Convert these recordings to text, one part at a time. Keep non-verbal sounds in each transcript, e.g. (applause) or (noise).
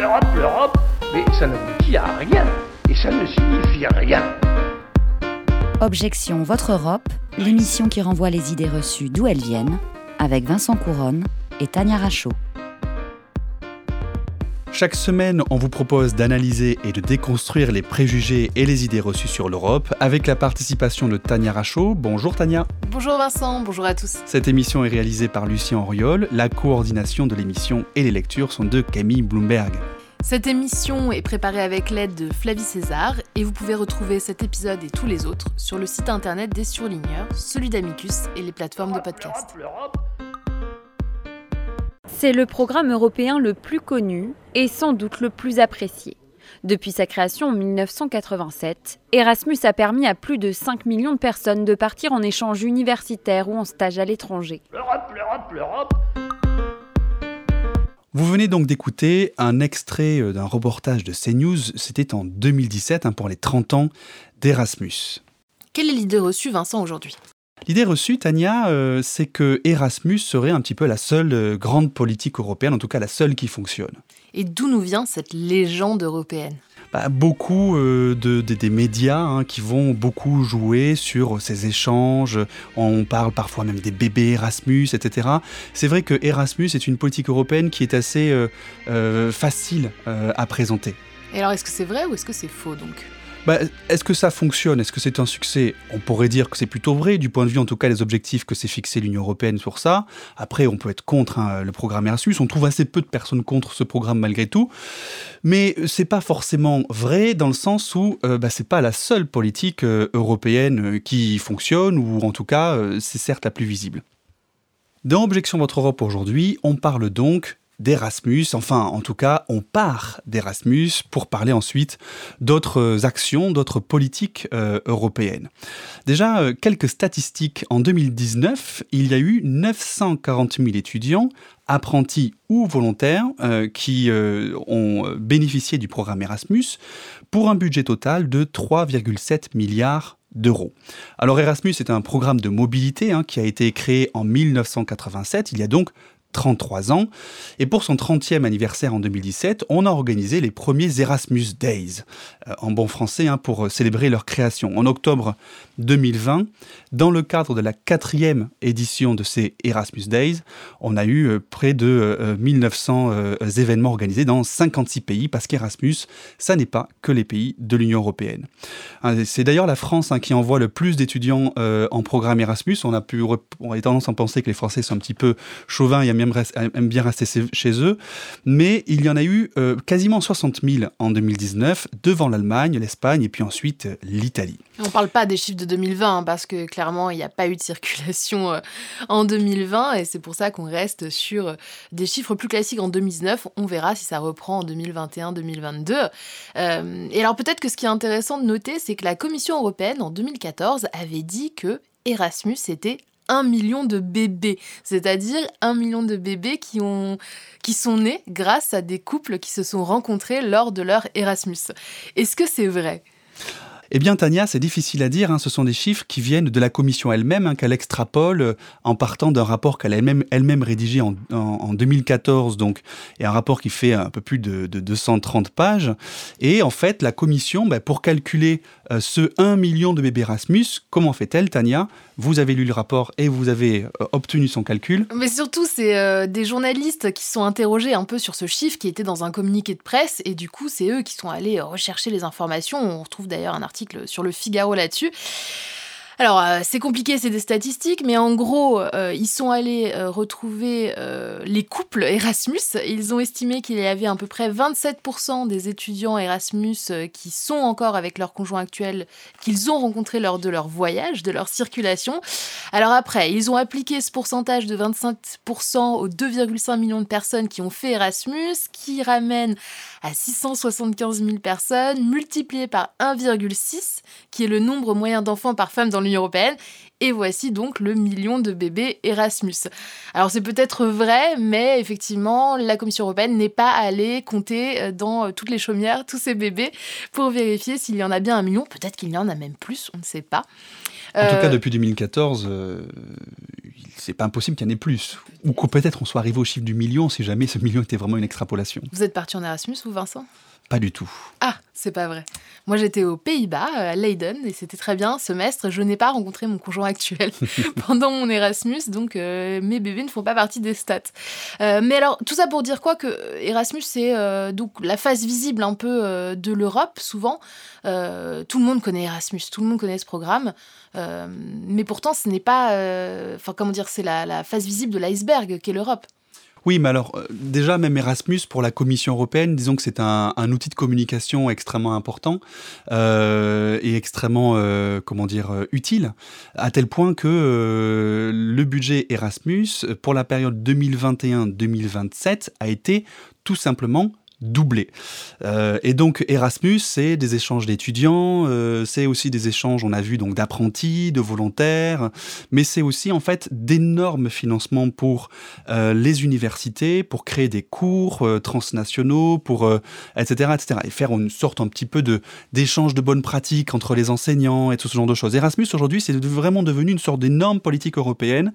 l'Europe, l'Europe, mais ça n'aboutit à rien. Et ça ne signifie rien. Objection Votre Europe, l'émission qui renvoie les idées reçues d'où elles viennent, avec Vincent Couronne et Tania Rachaud. Chaque semaine, on vous propose d'analyser et de déconstruire les préjugés et les idées reçues sur l'Europe avec la participation de Tania Rachaud. Bonjour Tania. Bonjour Vincent, bonjour à tous. Cette émission est réalisée par Lucien Auriol. La coordination de l'émission et les lectures sont de Camille Bloomberg. Cette émission est préparée avec l'aide de Flavie César et vous pouvez retrouver cet épisode et tous les autres sur le site internet des surligneurs, celui d'Amicus et les plateformes de podcast. C'est le programme européen le plus connu et sans doute le plus apprécié. Depuis sa création en 1987, Erasmus a permis à plus de 5 millions de personnes de partir en échange universitaire ou en stage à l'étranger. L'Europe, l'Europe, l'Europe. Vous venez donc d'écouter un extrait euh, d'un reportage de CNews, c'était en 2017 hein, pour les 30 ans d'Erasmus. Quelle est l'idée reçue Vincent aujourd'hui? L'idée reçue, Tania, euh, c'est que Erasmus serait un petit peu la seule euh, grande politique européenne, en tout cas la seule qui fonctionne. Et d'où nous vient cette légende européenne? Bah, beaucoup euh, de, de- des médias hein, qui vont beaucoup jouer sur ces échanges. On parle parfois même des bébés Erasmus, etc. C'est vrai que Erasmus est une politique européenne qui est assez euh, euh, facile à présenter. Et alors est-ce que c'est vrai ou est-ce que c'est faux donc? Bah, Est-ce que ça fonctionne? Est-ce que c'est un succès? On pourrait dire que c'est plutôt vrai, du point de vue en tout cas des objectifs que s'est fixé l'Union Européenne sur ça. Après, on peut être contre hein, le programme Erasmus. On trouve assez peu de personnes contre ce programme malgré tout. Mais c'est pas forcément vrai dans le sens où euh, bah, c'est pas la seule politique euh, européenne euh, qui fonctionne, ou en tout cas, euh, c'est certes la plus visible. Dans Objection Votre Europe aujourd'hui, on parle donc d'Erasmus, enfin en tout cas on part d'Erasmus pour parler ensuite d'autres actions, d'autres politiques euh, européennes. Déjà, euh, quelques statistiques. En 2019, il y a eu 940 000 étudiants, apprentis ou volontaires, euh, qui ont bénéficié du programme Erasmus pour un budget total de 3,7 milliards d'euros. Alors Erasmus est un programme de mobilité hein, qui a été créé en 1987, il y a donc 33 ans. Et pour son 30e anniversaire en 2017, on a organisé les premiers Erasmus Days, euh, en bon français, hein, pour euh, célébrer leur création. En octobre 2020, dans le cadre de la quatrième édition de ces Erasmus Days, on a eu euh, près de euh, 1900 euh, événements organisés dans 56 pays, parce qu'Erasmus, ça n'est pas que les pays de l'Union européenne. Hein, C'est d'ailleurs la France hein, qui envoie le plus d'étudiants en programme Erasmus. On a, pu, on a tendance à penser que les Français sont un petit peu chauvins et aiment bien, rester chez- eux. Mais il y en a eu euh, quasiment 60 000 en 2019, devant l'Allemagne, l'Espagne et puis ensuite euh, l'Italie. On ne parle pas des chiffres de 2020 hein, parce que clairement il n'y a pas eu de circulation euh, en 2020 et c'est pour ça qu'on reste sur des chiffres plus classiques en 2019. On verra si ça reprend en 2021-2022. Euh, et alors peut-être que ce qui est intéressant de noter, c'est que la Commission européenne en 2014 avait dit que Erasmus était million de bébés, c'est-à-dire un million de bébés qui, ont, qui sont nés grâce à des couples qui se sont rencontrés lors de leur Erasmus. Est-ce que c'est vrai? Eh bien, Tania, c'est difficile à dire. hein. Ce sont des chiffres qui viennent de la Commission elle-même, hein, qu'elle extrapole euh, en partant d'un rapport qu'elle a elle-même rédigé en, en- en 2014, donc, et un rapport qui fait un peu plus de, de 230 pages. Et en fait, la Commission, ben, pour calculer euh, ce 1 million de bébés Erasmus, comment fait-elle, Tania? Vous avez lu le rapport et vous avez euh, obtenu son calcul. Mais surtout, c'est des journalistes qui sont interrogés un peu sur ce chiffre qui était dans un communiqué de presse, et du coup, c'est eux qui sont allés rechercher les informations. On retrouve d'ailleurs un article sur le Figaro là-dessus. Alors, euh, c'est compliqué, c'est des statistiques, mais en gros, euh, ils sont allés euh, retrouver les couples Erasmus. Ils ont estimé qu'il y avait à peu près 27% des étudiants Erasmus qui sont encore avec leur conjoint actuel, qu'ils ont rencontré lors de leur voyage, de leur circulation. Alors après, ils ont appliqué ce pourcentage de 25% aux 2,5 millions de personnes qui ont fait Erasmus, qui ramène à 675 000 personnes, multiplié par 1,6, qui est le nombre moyen d'enfants par femme dans l'Union européenne. Et voici donc le million de bébés Erasmus. Alors c'est peut-être vrai, mais effectivement, la Commission européenne n'est pas allée compter euh, dans euh, toutes les chaumières tous ces bébés pour vérifier s'il y en a bien un million. Peut-être qu'il y en a même plus, on ne sait pas. En tout Euh, cas, depuis 2014, euh, c'est pas impossible qu'il y en ait plus. Ou que peut-être on soit arrivé au chiffre du million si jamais ce million était vraiment une extrapolation. Vous êtes parti en Erasmus, vous, Vincent? Pas du tout. Ah, c'est pas vrai. Moi, j'étais aux Pays-Bas, euh, à Leiden, et c'était très bien. Semestre, je n'ai pas rencontré mon conjoint actuel (laughs) pendant mon Erasmus, donc euh, mes bébés ne font pas partie des stats. Euh, mais alors, tout ça pour dire quoi Que Erasmus, c'est donc la face visible un peu de l'Europe, souvent. tout le monde connaît Erasmus, tout le monde connaît ce programme. mais pourtant, ce n'est pas. Enfin, comment dire C'est la, la face visible de l'iceberg qu'est l'Europe. Oui, mais alors euh, déjà même Erasmus pour la Commission européenne, disons que c'est un, outil de communication extrêmement important euh, et extrêmement euh, comment dire utile, à tel point que le budget Erasmus pour la période 2021-2027 a été tout simplement doublé. Euh, et donc Erasmus, c'est des échanges d'étudiants, euh, c'est aussi des échanges, on a vu donc d'apprentis, de volontaires, mais c'est aussi en fait d'énormes financements pour euh, les universités, pour créer des cours transnationaux, pour etc., etc. Et faire une sorte un petit peu d'échange de bonnes pratiques entre les enseignants et tout ce genre de choses. Erasmus aujourd'hui, c'est vraiment devenu une sorte d'énorme politique européenne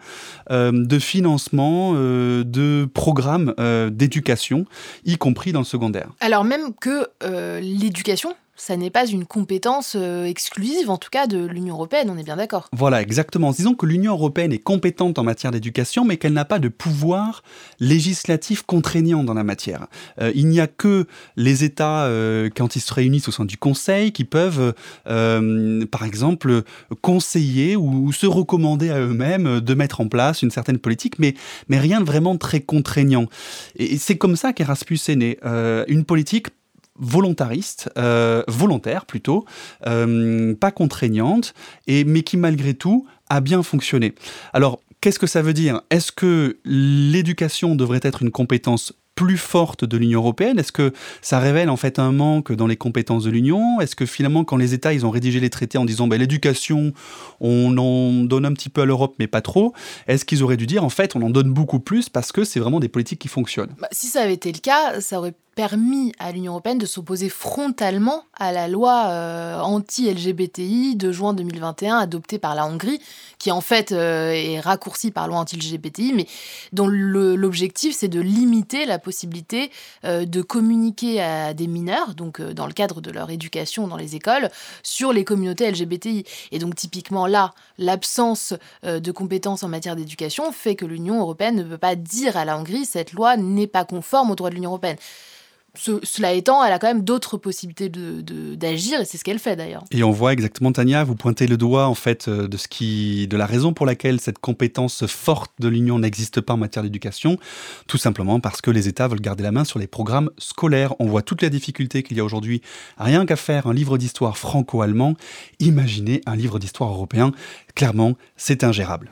de financement de programmes d'éducation, y compris dans ce alors même que euh, l'éducation ça n'est pas une compétence euh, exclusive, en tout cas, de l'Union européenne, on est bien d'accord. Voilà, exactement. Disons que l'Union européenne est compétente en matière d'éducation, mais qu'elle n'a pas de pouvoir législatif contraignant dans la matière. Euh, il n'y a que les États, euh, quand ils se réunissent au sein du Conseil, qui peuvent, par exemple, conseiller ou, se recommander à eux-mêmes de mettre en place une certaine politique, mais, mais rien de vraiment très contraignant. Et, c'est comme ça qu'Erasmus est né. une politique volontariste, euh, volontaire plutôt, euh, pas contraignante, et, mais qui malgré tout a bien fonctionné. Alors, qu'est-ce que ça veut dire? Est-ce que l'éducation devrait être une compétence plus forte de l'Union européenne? Est-ce que ça révèle en fait un manque dans les compétences de l'Union? Est-ce que finalement, quand les États ils ont rédigé les traités en disant ben, l'éducation, on en donne un petit peu à l'Europe, mais pas trop, est-ce qu'ils auraient dû dire en fait on en donne beaucoup plus parce que c'est vraiment des politiques qui fonctionnent? Bah, Si ça avait été le cas, ça aurait permis à l'Union européenne de s'opposer frontalement à la loi euh, anti-LGBTI de juin 2021 adoptée par la Hongrie, qui en fait euh, est raccourcie par loi anti-LGBTI, mais dont l'objectif c'est de limiter la possibilité euh, de communiquer à des mineurs, donc dans le cadre de leur éducation dans les écoles, sur les communautés LGBTI. Et donc typiquement là, l'absence de compétences en matière d'éducation fait que l'Union européenne ne peut pas dire à la Hongrie cette loi n'est pas conforme aux droits de l'Union européenne cela étant, elle a quand même d'autres possibilités d'agir, et c'est ce qu'elle fait d'ailleurs. Et on voit exactement, Tania, vous pointez le doigt en fait euh, de, ce qui, de la raison pour laquelle cette compétence forte de l'Union n'existe pas en matière d'éducation, tout simplement parce que les États veulent garder la main sur les programmes scolaires. On voit toutes les difficultés qu'il y a aujourd'hui. Rien qu'à faire un livre d'histoire franco-allemand, imaginez un livre d'histoire européen. Clairement, c'est ingérable.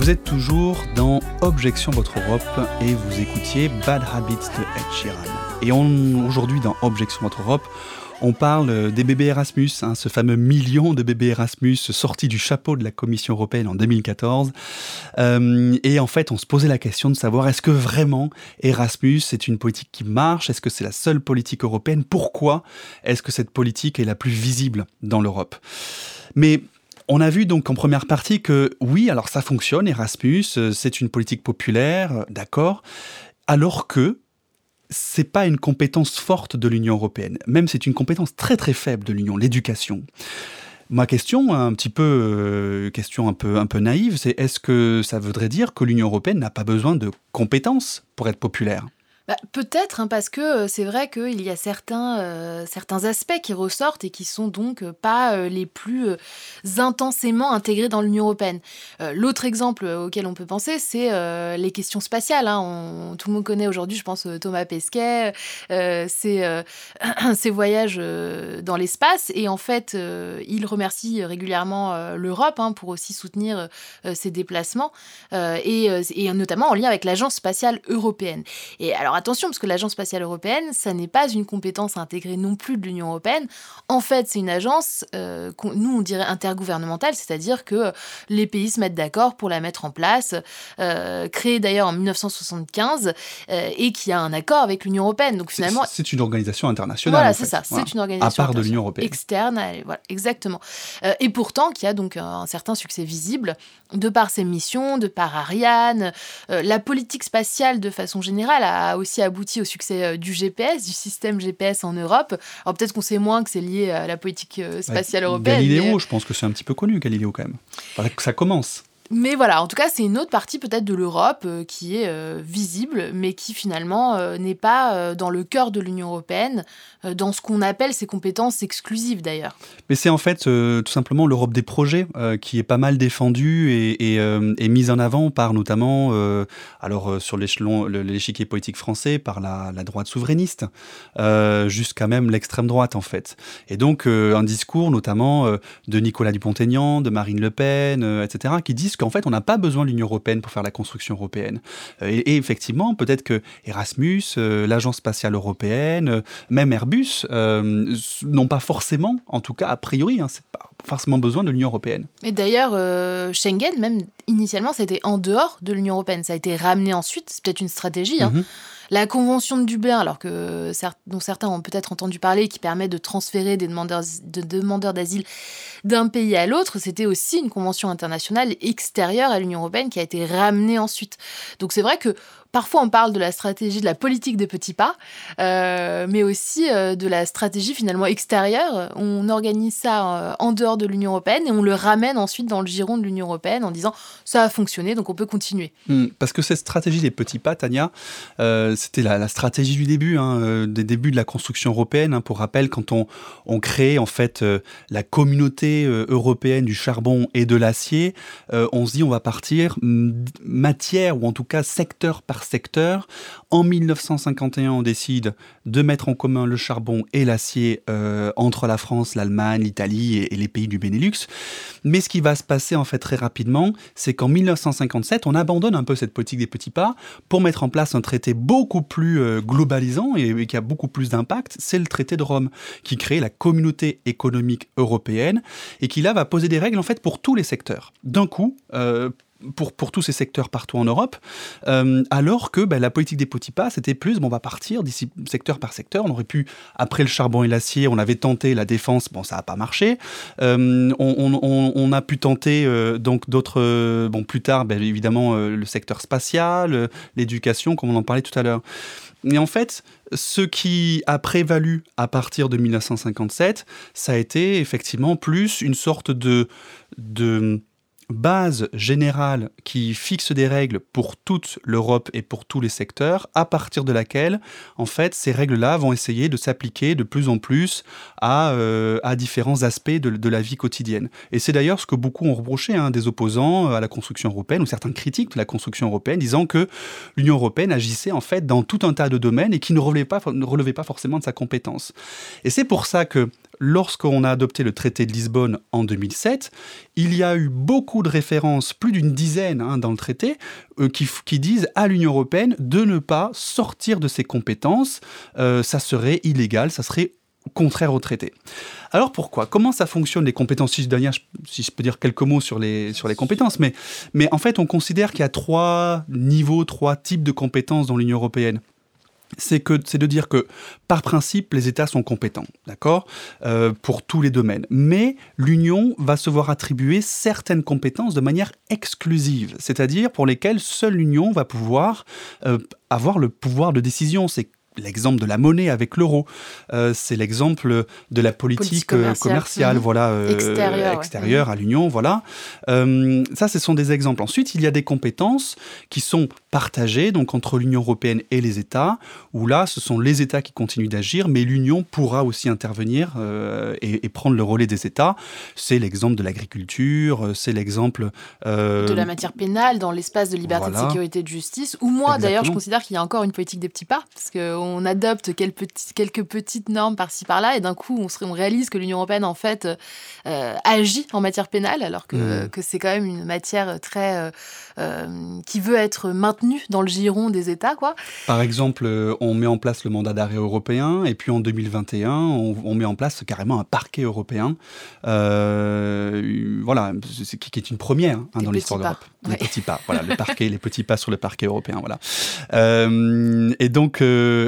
Retour dans Objection Votre Europe et vous écoutiez Bad Habits de Ed Sheeran. Et aujourd'hui dans Objection Votre Europe, on parle des bébés Erasmus, hein, ce fameux million de bébés Erasmus sortis du chapeau de la Commission européenne en 2014. Euh, et en fait, on se posait la question de savoir est-ce que vraiment Erasmus est une politique qui marche? Est-ce que c'est la seule politique européenne? Pourquoi est-ce que cette politique est la plus visible dans l'Europe? Mais on a vu donc en première partie que oui, alors ça fonctionne, Erasmus, euh, c'est une politique populaire, euh, d'accord, alors que c'est pas une compétence forte de l'Union européenne. Même c'est une compétence très très faible de l'Union, l'éducation. Ma question, un petit peu euh, question un peu un peu naïve, c'est est-ce que ça voudrait dire que l'Union européenne n'a pas besoin de compétences pour être populaire? Bah, peut-être, hein, parce que euh, c'est vrai qu'il y a certains, euh, certains aspects qui ressortent et qui sont donc euh, pas les plus intensément intégrés dans l'Union européenne. L'autre exemple auquel on peut penser, c'est les questions spatiales. Hein. tout le monde connaît aujourd'hui, je pense, Thomas Pesquet, (clears throat) ses, voyages dans l'espace. Et en fait, il remercie régulièrement l'Europe hein, pour aussi soutenir ses déplacements, et, et, notamment en lien avec l'Agence spatiale européenne. Et alors, attention, parce que l'Agence spatiale européenne, ça n'est pas une compétence intégrée non plus de l'Union européenne. En fait, c'est une agence, euh, nous on dirait intergouvernementale, c'est-à-dire que les pays se mettent d'accord pour la mettre en place, euh, créée d'ailleurs en 1975 euh, et qui a un accord avec l'Union européenne. Donc finalement, c'est une organisation internationale. Voilà, c'est ça, c'est une organisation à part de l'Union européenne externe, voilà, exactement. et pourtant, qui a donc un certain succès visible de par ses missions, de par Ariane, la politique spatiale de façon générale a aussi abouti au succès euh, du GPS, du système GPS en Europe. Alors peut-être qu'on sait moins que c'est lié à la politique euh, spatiale européenne. Galiléo, je pense que c'est un petit peu connu, Galiléo quand même. que ça commence. Mais voilà, en tout cas, c'est une autre partie peut-être de l'Europe euh, qui est euh, visible, mais qui finalement euh, n'est pas dans le cœur de l'Union européenne, dans ce qu'on appelle ses compétences exclusives d'ailleurs. Mais c'est en fait tout simplement l'Europe des projets qui est pas mal défendue et, et, mise en avant par notamment, alors sur l'échelon, l'échiquier politique français, par la, la droite souverainiste, jusqu'à même l'extrême droite en fait. Et donc un discours notamment de Nicolas Dupont-Aignan, de Marine Le Pen, etc., qui disent qu'en fait, on n'a pas besoin de l'Union européenne pour faire la construction européenne. Euh, et, effectivement, peut-être que Erasmus, euh, l'Agence spatiale européenne, euh, même Airbus, n'ont pas forcément, en tout cas a priori, hein, pas forcément besoin de l'Union européenne. Et d'ailleurs, Schengen, même initialement, c'était en dehors de l'Union européenne. Ça a été ramené ensuite. C'est peut-être une stratégie. Hein. Mhm. La convention de Dublin, alors que dont certains ont peut-être entendu parler, qui permet de transférer des demandeurs de demandeurs d'asile d'un pays à l'autre, c'était aussi une convention internationale extérieure à l'Union européenne qui a été ramenée ensuite. Donc c'est vrai que Parfois, on parle de la stratégie, de la politique des petits pas, euh, mais aussi euh, de la stratégie finalement extérieure. On organise ça euh, en dehors de l'Union européenne et on le ramène ensuite dans le giron de l'Union européenne en disant ça a fonctionné, donc on peut continuer. Hmm, parce que cette stratégie des petits pas, Tania, c'était la, stratégie du début, hein, des débuts de la construction européenne. Hein. pour rappel, quand on, on crée en fait la communauté européenne du charbon et de l'acier, on se dit on va partir matière ou en tout cas secteur par secteur. En 1951, on décide de mettre en commun le charbon et l'acier euh, entre la France, l'Allemagne, l'Italie et, les pays du Benelux. Mais ce qui va se passer en fait très rapidement, c'est qu'en 1957, on abandonne un peu cette politique des petits pas pour mettre en place un traité beaucoup plus euh, globalisant et, qui a beaucoup plus d'impact. C'est le traité de Rome qui crée la communauté économique européenne et qui là va poser des règles en fait pour tous les secteurs. D'un coup, euh, pour, pour tous ces secteurs partout en Europe, euh, alors que ben, la politique des petits pas, c'était plus, bon, on va partir d'ici secteur par secteur. On aurait pu, après le charbon et l'acier, on avait tenté la défense, bon, ça n'a pas marché. Euh, on, a pu tenter euh, donc d'autres, bon, plus tard, ben, évidemment, le secteur spatial, l'éducation, comme on en parlait tout à l'heure. Et en fait, ce qui a prévalu à partir de 1957, ça a été effectivement plus une sorte de, de base générale qui fixe des règles pour toute l'Europe et pour tous les secteurs, à partir de laquelle, en fait, ces règles-là vont essayer de s'appliquer de plus en plus à, euh, à différents aspects de, la vie quotidienne. Et c'est d'ailleurs ce que beaucoup ont reproché hein, des opposants à la construction européenne, ou certains critiques de la construction européenne, disant que l'Union européenne agissait en fait dans tout un tas de domaines et qui ne relevait pas, ne relevait pas forcément de sa compétence. Et c'est pour ça que lorsqu'on a adopté le traité de Lisbonne en 2007, il y a eu beaucoup de références, plus d'une dizaine hein, dans le traité, euh, qui, disent à l'Union européenne de ne pas sortir de ses compétences. Euh, ça serait illégal, ça serait contraire au traité. Alors pourquoi? Comment ça fonctionne les compétences? Si, si je peux dire quelques mots sur les, sur les compétences, mais, mais en fait on considère qu'il y a trois niveaux, trois types de compétences dans l'Union européenne c'est de dire que par principe les États sont compétents, d'accord, euh, pour tous les domaines. Mais l'Union va se voir attribuer certaines compétences de manière exclusive, c'est-à-dire pour lesquelles seule l'Union va pouvoir euh, avoir le pouvoir de décision. L'exemple de la monnaie avec l'euro. Euh, c'est l'exemple de la politique, euh, commerciale, mhm. voilà, euh, extérieure, à l'Union, voilà. ça, ce sont des exemples. Ensuite, il y a des compétences qui sont partagées donc entre l'Union européenne et les États, où là, ce sont les États qui continuent d'agir, mais l'Union pourra aussi intervenir et, prendre le relais des États. C'est l'exemple de l'agriculture, c'est l'exemple de la matière pénale dans l'espace de liberté, de sécurité, et de justice. Ou moi, d'ailleurs, je considère qu'il y a encore une politique des petits pas, parce que on adopte quelques, petites, quelques petites normes par-ci par-là, et d'un coup, on, on, réalise que l'Union européenne, en fait, euh, agit en matière pénale, alors que, mmh. que c'est quand même une matière très. Euh, euh, qui veut être maintenue dans le giron des États, quoi. Par exemple, on met en place le mandat d'arrêt européen, et puis en 2021, on, met en place carrément un parquet européen. voilà, qui, est une première hein, dans l'histoire d'Europe. Les petits pas, voilà, le parquet, les petits pas sur le parquet européen, voilà. et donc,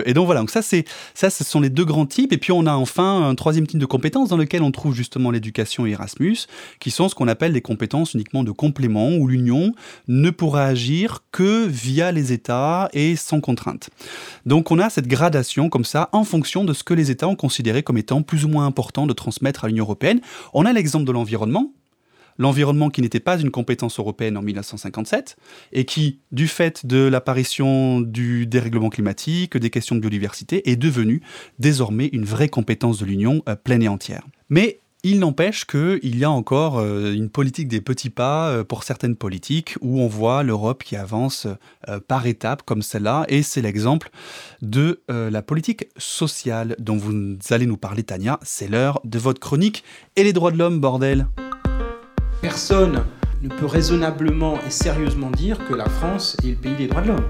et donc voilà, donc ça, c'est, ça, ce sont les deux grands types. Et puis on a enfin un troisième type de compétences dans lequel on trouve justement l'éducation Erasmus, qui sont ce qu'on appelle des compétences uniquement de complément, où l'Union ne pourra agir que via les États et sans contrainte. Donc on a cette gradation comme ça en fonction de ce que les États ont considéré comme étant plus ou moins important de transmettre à l'Union européenne. On a l'exemple de l'environnement, l'environnement qui n'était pas une compétence européenne en 1957 et qui, du fait de l'apparition du dérèglement climatique, des questions de biodiversité, est devenu désormais une vraie compétence de l'Union euh, pleine et entière. Mais il n'empêche qu'il y a encore euh, une politique des petits pas euh, pour certaines politiques où on voit l'Europe qui avance par étapes comme celle-là. Et c'est l'exemple de la politique sociale dont vous allez nous parler, Tania. C'est l'heure de votre chronique et les droits de l'homme, bordel. Personne ne peut raisonnablement et sérieusement dire que la France est le pays des droits de l'homme.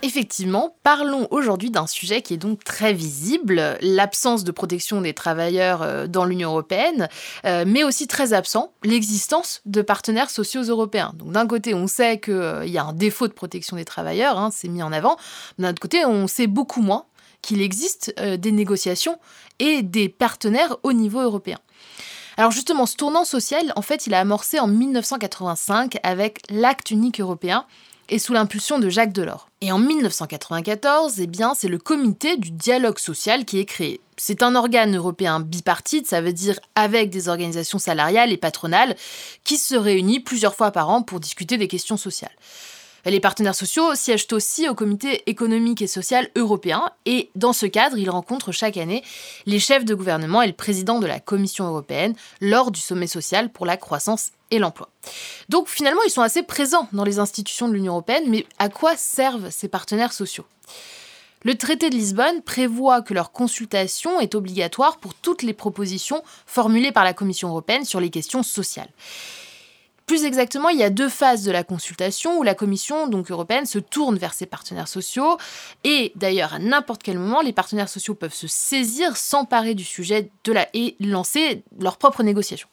Effectivement, parlons aujourd'hui d'un sujet qui est donc très visible, l'absence de protection des travailleurs euh, dans l'Union européenne, euh, mais aussi très absent, l'existence de partenaires sociaux européens. Donc d'un côté, on sait qu'il euh, y a un défaut de protection des travailleurs, hein, c'est mis en avant, d'un autre côté, on sait beaucoup moins qu'il existe des négociations et des partenaires au niveau européen. Alors justement, ce tournant social, en fait, il a amorcé en 1985 avec l'acte unique européen et sous l'impulsion de Jacques Delors. Et en 1994, eh bien, c'est le comité du dialogue social qui est créé. C'est un organe européen bipartite, ça veut dire avec des organisations salariales et patronales, qui se réunit plusieurs fois par an pour discuter des questions sociales. Les partenaires sociaux siègent aussi au comité économique et social européen et dans ce cadre, ils rencontrent chaque année les chefs de gouvernement et le président de la Commission européenne lors du sommet social pour la croissance et l'emploi. Donc finalement, ils sont assez présents dans les institutions de l'Union européenne, mais à quoi servent ces partenaires sociaux? Le traité de Lisbonne prévoit que leur consultation est obligatoire pour toutes les propositions formulées par la Commission européenne sur les questions sociales. Plus exactement, il y a deux phases de la consultation où la Commission européenne se tourne vers ses partenaires sociaux et d'ailleurs à n'importe quel moment, les partenaires sociaux peuvent se saisir, s'emparer du sujet et lancer leurs propres négociations.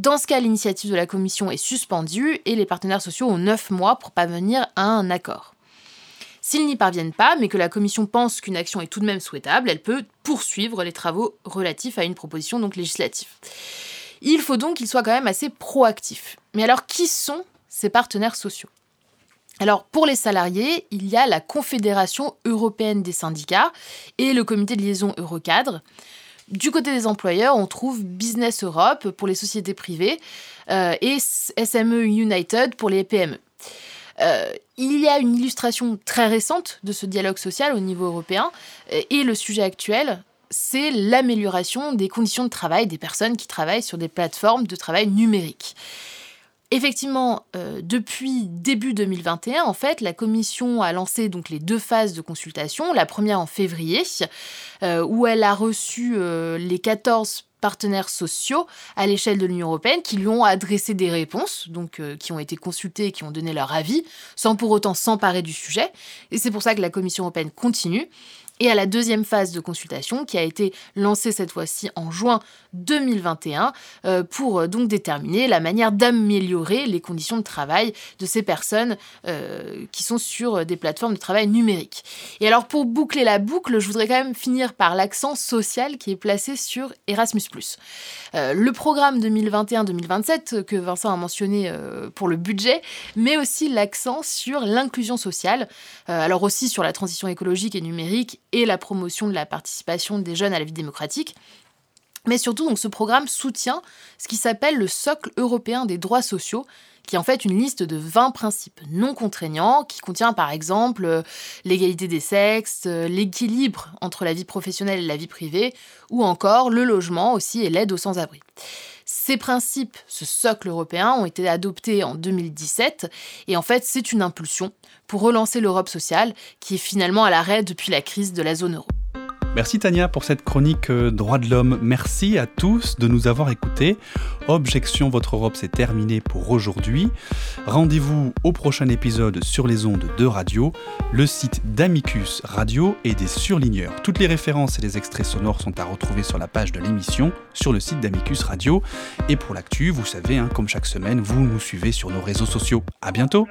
Dans ce cas, l'initiative de la Commission est suspendue et les partenaires sociaux ont neuf mois pour parvenir à un accord. S'ils n'y parviennent pas, mais que la Commission pense qu'une action est tout de même souhaitable, elle peut poursuivre les travaux relatifs à une proposition donc législative. Il faut donc qu'il soit quand même assez proactif. Mais alors, qui sont ces partenaires sociaux? Alors, pour les salariés, il y a la Confédération européenne des syndicats et le comité de liaison Eurocadre. Du côté des employeurs, on trouve Business Europe pour les sociétés privées euh, et SME United pour les PME. Euh, il y a une illustration très récente de ce dialogue social au niveau européen et le sujet actuel, c'est l'amélioration des conditions de travail des personnes qui travaillent sur des plateformes de travail numériques. Effectivement, euh, depuis début 2021, en fait, la Commission a lancé donc les deux phases de consultation. La première en février, euh, où elle a reçu euh, les 14 partenaires sociaux à l'échelle de l'Union européenne qui lui ont adressé des réponses, donc qui ont été consultés et qui ont donné leur avis, sans pour autant s'emparer du sujet. Et c'est pour ça que la Commission européenne continue et à la deuxième phase de consultation qui a été lancée cette fois-ci en juin 2021 euh, pour euh, donc déterminer la manière d'améliorer les conditions de travail de ces personnes euh, qui sont sur des plateformes de travail numériques. Et alors pour boucler la boucle, je voudrais quand même finir par l'accent social qui est placé sur Erasmus ⁇ Le programme 2021-2027 que Vincent a mentionné pour le budget, mais aussi l'accent sur l'inclusion sociale, alors aussi sur la transition écologique et numérique et la promotion de la participation des jeunes à la vie démocratique. Mais surtout, ce programme soutient ce qui s'appelle le socle européen des droits sociaux, qui est en fait une liste de 20 principes non contraignants, qui contient par exemple euh, l'égalité des sexes, euh, l'équilibre entre la vie professionnelle et la vie privée, ou encore le logement aussi et l'aide aux sans-abri. Ces principes, ce socle européen, ont été adoptés en 2017 et en fait c'est une impulsion pour relancer l'Europe sociale qui est finalement à l'arrêt depuis la crise de la zone euro. Merci Tania pour cette chronique euh, Droits de l'homme. Merci à tous de nous avoir écoutés. Objection Votre Europe, c'est terminé pour aujourd'hui. Rendez-vous au prochain épisode sur les ondes de radio, le site d'Amicus Radio et des surligneurs. Toutes les références et les extraits sonores sont à retrouver sur la page de l'émission, sur le site d'Amicus Radio. Et pour l'actu, vous savez, hein, comme chaque semaine, vous nous suivez sur nos réseaux sociaux. À bientôt!